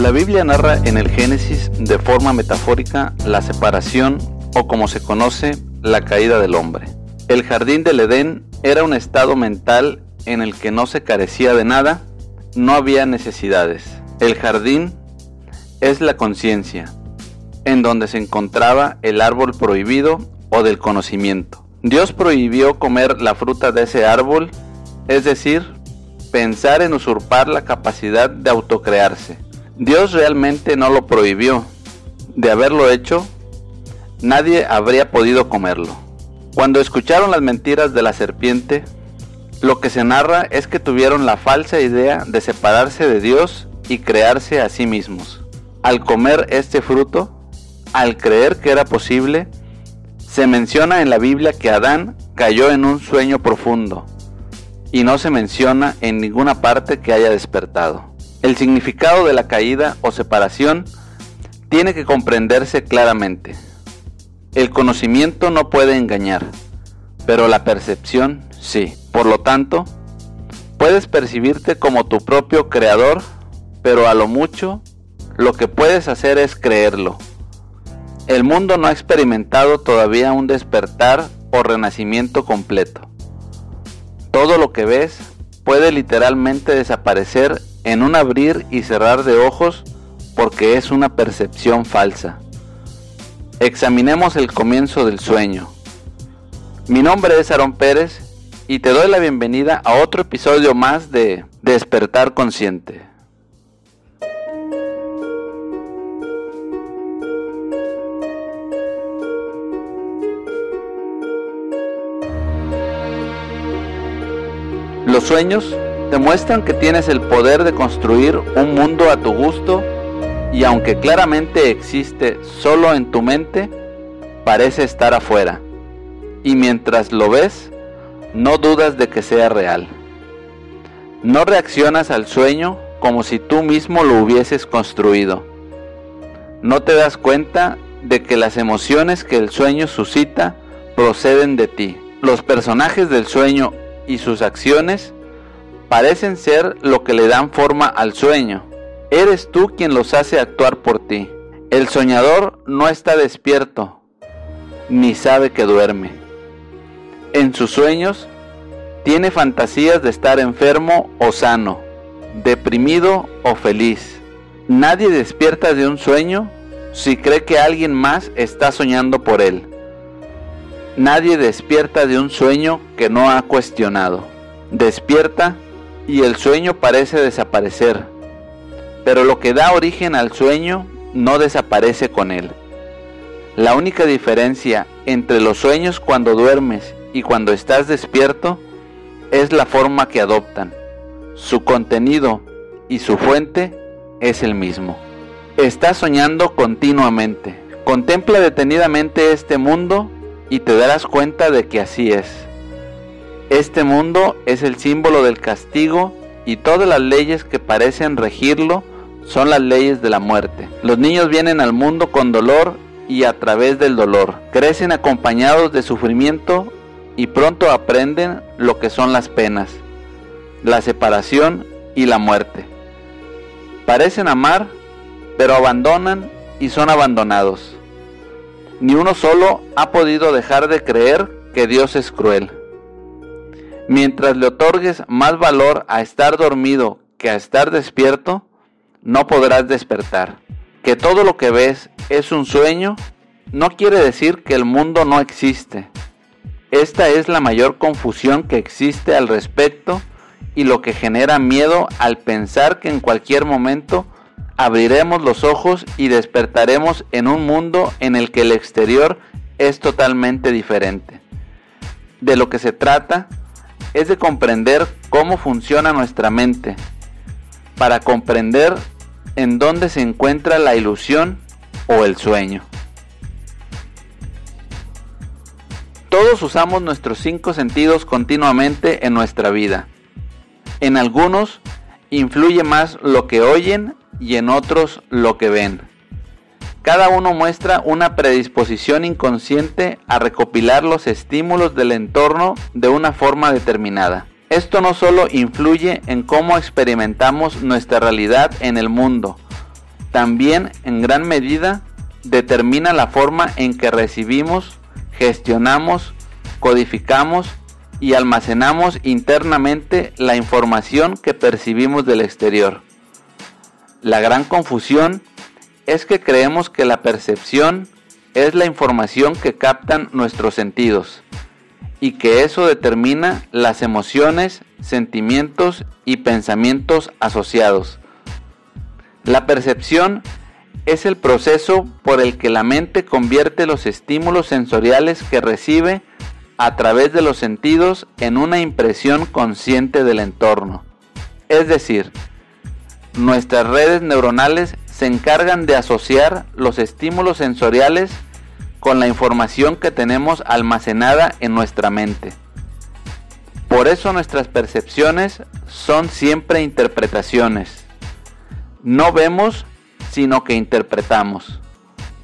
La Biblia narra en el Génesis de forma metafórica la separación o como se conoce, la caída del hombre. El jardín del Edén era un estado mental en el que no se carecía de nada, no había necesidades. El jardín es la conciencia, en donde se encontraba el árbol prohibido o del conocimiento. Dios prohibió comer la fruta de ese árbol, es decir, pensar en usurpar la capacidad de autocrearse. Dios realmente no lo prohibió. De haberlo hecho, nadie habría podido comerlo. Cuando escucharon las mentiras de la serpiente, lo que se narra es que tuvieron la falsa idea de separarse de Dios y crearse a sí mismos. Al comer este fruto, al creer que era posible, se menciona en la Biblia que Adán cayó en un sueño profundo y no se menciona en ninguna parte que haya despertado. El significado de la caída o separación tiene que comprenderse claramente. El conocimiento no puede engañar, pero la percepción sí. Por lo tanto, puedes percibirte como tu propio creador, pero a lo mucho lo que puedes hacer es creerlo. El mundo no ha experimentado todavía un despertar o renacimiento completo. Todo lo que ves puede literalmente desaparecer en un abrir y cerrar de ojos porque es una percepción falsa. Examinemos el comienzo del sueño. Mi nombre es Aaron Pérez y te doy la bienvenida a otro episodio más de Despertar Consciente. Los sueños demuestran que tienes el poder de construir un mundo a tu gusto y aunque claramente existe solo en tu mente, parece estar afuera. Y mientras lo ves, no dudas de que sea real. No reaccionas al sueño como si tú mismo lo hubieses construido. No te das cuenta de que las emociones que el sueño suscita proceden de ti. Los personajes del sueño y sus acciones parecen ser lo que le dan forma al sueño. Eres tú quien los hace actuar por ti. El soñador no está despierto, ni sabe que duerme. En sus sueños tiene fantasías de estar enfermo o sano, deprimido o feliz. Nadie despierta de un sueño si cree que alguien más está soñando por él. Nadie despierta de un sueño que no ha cuestionado. Despierta y el sueño parece desaparecer, pero lo que da origen al sueño no desaparece con él. La única diferencia entre los sueños cuando duermes y cuando estás despierto es la forma que adoptan. Su contenido y su fuente es el mismo. Estás soñando continuamente. Contempla detenidamente este mundo y te darás cuenta de que así es. Este mundo es el símbolo del castigo y todas las leyes que parecen regirlo son las leyes de la muerte. Los niños vienen al mundo con dolor y a través del dolor. Crecen acompañados de sufrimiento y pronto aprenden lo que son las penas, la separación y la muerte. Parecen amar, pero abandonan y son abandonados ni uno solo ha podido dejar de creer que Dios es cruel. Mientras le otorgues más valor a estar dormido que a estar despierto, no podrás despertar. Que todo lo que ves es un sueño no quiere decir que el mundo no existe. Esta es la mayor confusión que existe al respecto y lo que genera miedo al pensar que en cualquier momento abriremos los ojos y despertaremos en un mundo en el que el exterior es totalmente diferente. De lo que se trata es de comprender cómo funciona nuestra mente, para comprender en dónde se encuentra la ilusión o el sueño. Todos usamos nuestros cinco sentidos continuamente en nuestra vida. En algunos influye más lo que oyen y en otros lo que ven. Cada uno muestra una predisposición inconsciente a recopilar los estímulos del entorno de una forma determinada. Esto no solo influye en cómo experimentamos nuestra realidad en el mundo, también en gran medida determina la forma en que recibimos, gestionamos, codificamos y almacenamos internamente la información que percibimos del exterior. La gran confusión es que creemos que la percepción es la información que captan nuestros sentidos y que eso determina las emociones, sentimientos y pensamientos asociados. La percepción es el proceso por el que la mente convierte los estímulos sensoriales que recibe a través de los sentidos en una impresión consciente del entorno. Es decir, nuestras redes neuronales se encargan de asociar los estímulos sensoriales con la información que tenemos almacenada en nuestra mente. Por eso nuestras percepciones son siempre interpretaciones. No vemos, sino que interpretamos.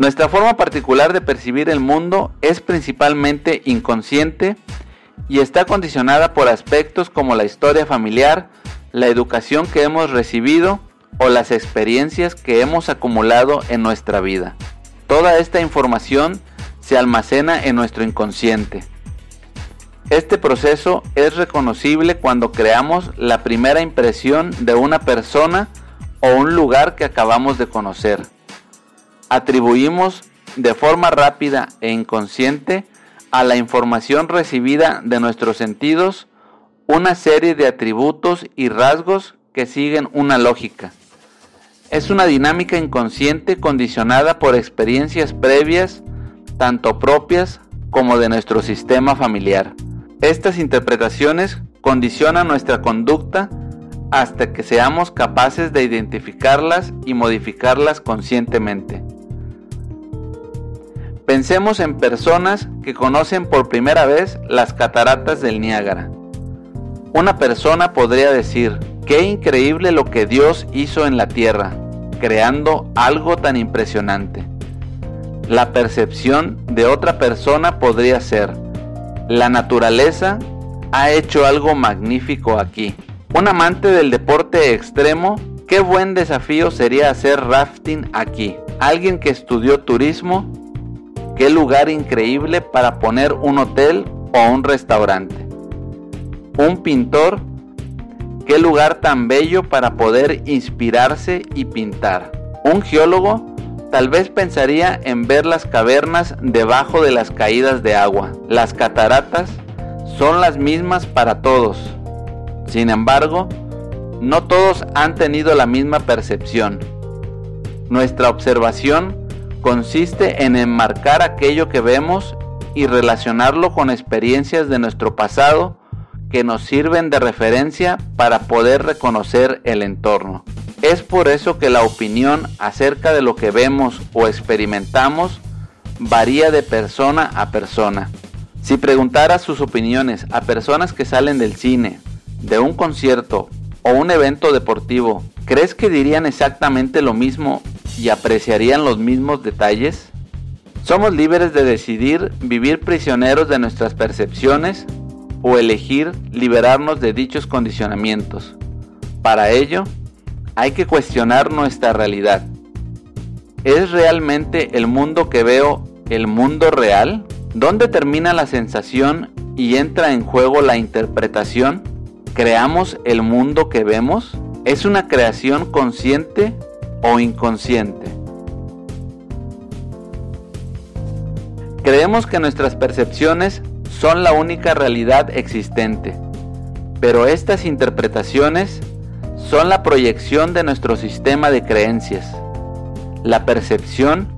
Nuestra forma particular de percibir el mundo es principalmente inconsciente y está condicionada por aspectos como la historia familiar, la educación que hemos recibido o las experiencias que hemos acumulado en nuestra vida. Toda esta información se almacena en nuestro inconsciente. Este proceso es reconocible cuando creamos la primera impresión de una persona o un lugar que acabamos de conocer atribuimos de forma rápida e inconsciente a la información recibida de nuestros sentidos una serie de atributos y rasgos que siguen una lógica. Es una dinámica inconsciente condicionada por experiencias previas, tanto propias como de nuestro sistema familiar. Estas interpretaciones condicionan nuestra conducta hasta que seamos capaces de identificarlas y modificarlas conscientemente. Pensemos en personas que conocen por primera vez las cataratas del Niágara. Una persona podría decir, qué increíble lo que Dios hizo en la tierra, creando algo tan impresionante. La percepción de otra persona podría ser, la naturaleza ha hecho algo magnífico aquí. Un amante del deporte extremo, qué buen desafío sería hacer rafting aquí. Alguien que estudió turismo Qué lugar increíble para poner un hotel o un restaurante. Un pintor, qué lugar tan bello para poder inspirarse y pintar. Un geólogo tal vez pensaría en ver las cavernas debajo de las caídas de agua. Las cataratas son las mismas para todos. Sin embargo, no todos han tenido la misma percepción. Nuestra observación consiste en enmarcar aquello que vemos y relacionarlo con experiencias de nuestro pasado que nos sirven de referencia para poder reconocer el entorno. Es por eso que la opinión acerca de lo que vemos o experimentamos varía de persona a persona. Si preguntara sus opiniones a personas que salen del cine, de un concierto o un evento deportivo, ¿crees que dirían exactamente lo mismo y apreciarían los mismos detalles? Somos libres de decidir vivir prisioneros de nuestras percepciones o elegir liberarnos de dichos condicionamientos. Para ello, hay que cuestionar nuestra realidad. ¿Es realmente el mundo que veo el mundo real? ¿Dónde termina la sensación y entra en juego la interpretación? ¿Creamos el mundo que vemos? ¿Es una creación consciente o inconsciente. Creemos que nuestras percepciones son la única realidad existente, pero estas interpretaciones son la proyección de nuestro sistema de creencias. La percepción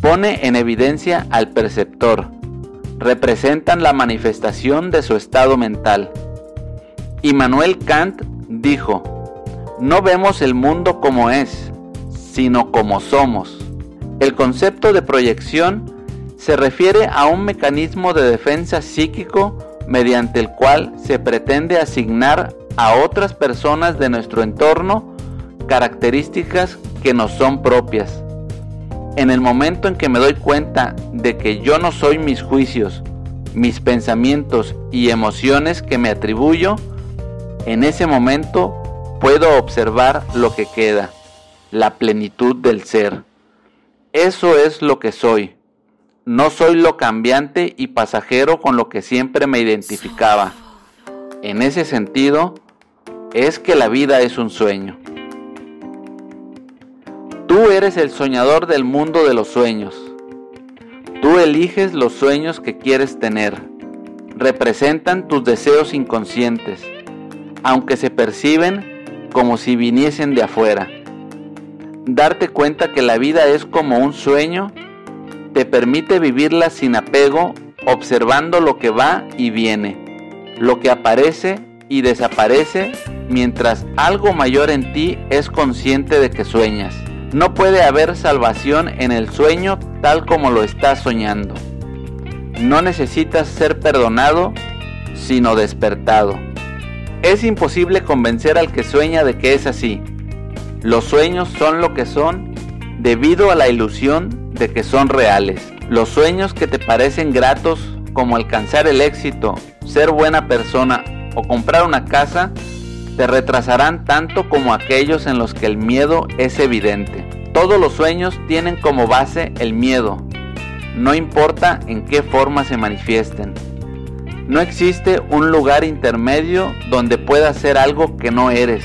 pone en evidencia al perceptor, representan la manifestación de su estado mental. Immanuel Kant dijo, no vemos el mundo como es, sino como somos. El concepto de proyección se refiere a un mecanismo de defensa psíquico mediante el cual se pretende asignar a otras personas de nuestro entorno características que nos son propias. En el momento en que me doy cuenta de que yo no soy mis juicios, mis pensamientos y emociones que me atribuyo, en ese momento puedo observar lo que queda la plenitud del ser. Eso es lo que soy. No soy lo cambiante y pasajero con lo que siempre me identificaba. En ese sentido, es que la vida es un sueño. Tú eres el soñador del mundo de los sueños. Tú eliges los sueños que quieres tener. Representan tus deseos inconscientes, aunque se perciben como si viniesen de afuera. Darte cuenta que la vida es como un sueño te permite vivirla sin apego, observando lo que va y viene, lo que aparece y desaparece, mientras algo mayor en ti es consciente de que sueñas. No puede haber salvación en el sueño tal como lo estás soñando. No necesitas ser perdonado, sino despertado. Es imposible convencer al que sueña de que es así. Los sueños son lo que son debido a la ilusión de que son reales. Los sueños que te parecen gratos, como alcanzar el éxito, ser buena persona o comprar una casa, te retrasarán tanto como aquellos en los que el miedo es evidente. Todos los sueños tienen como base el miedo, no importa en qué forma se manifiesten. No existe un lugar intermedio donde puedas ser algo que no eres.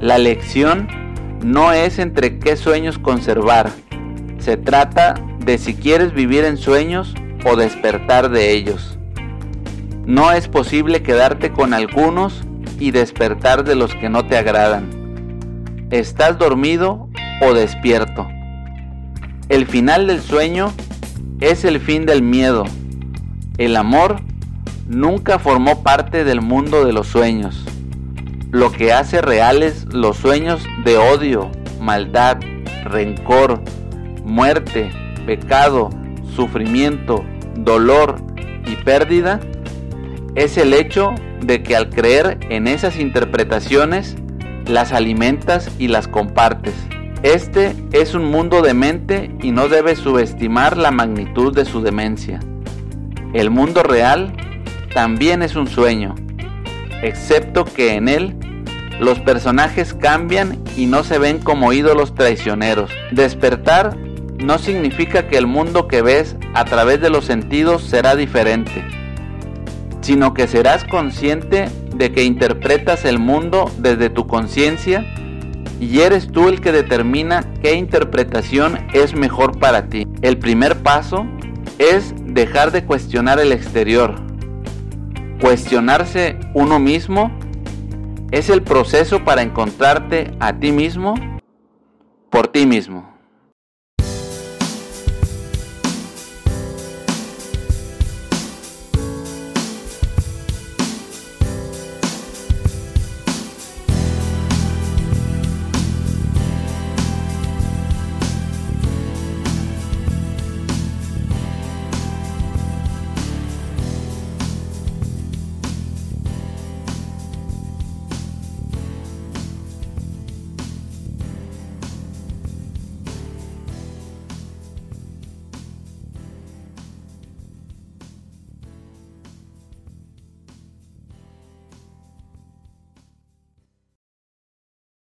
La lección no es entre qué sueños conservar, se trata de si quieres vivir en sueños o despertar de ellos. No es posible quedarte con algunos y despertar de los que no te agradan. ¿Estás dormido o despierto? El final del sueño es el fin del miedo. El amor nunca formó parte del mundo de los sueños. Lo que hace reales los sueños de odio, maldad, rencor, muerte, pecado, sufrimiento, dolor y pérdida es el hecho de que al creer en esas interpretaciones las alimentas y las compartes. Este es un mundo de mente y no debes subestimar la magnitud de su demencia. El mundo real también es un sueño, excepto que en él los personajes cambian y no se ven como ídolos traicioneros. Despertar no significa que el mundo que ves a través de los sentidos será diferente, sino que serás consciente de que interpretas el mundo desde tu conciencia y eres tú el que determina qué interpretación es mejor para ti. El primer paso es dejar de cuestionar el exterior. Cuestionarse uno mismo es el proceso para encontrarte a ti mismo por ti mismo.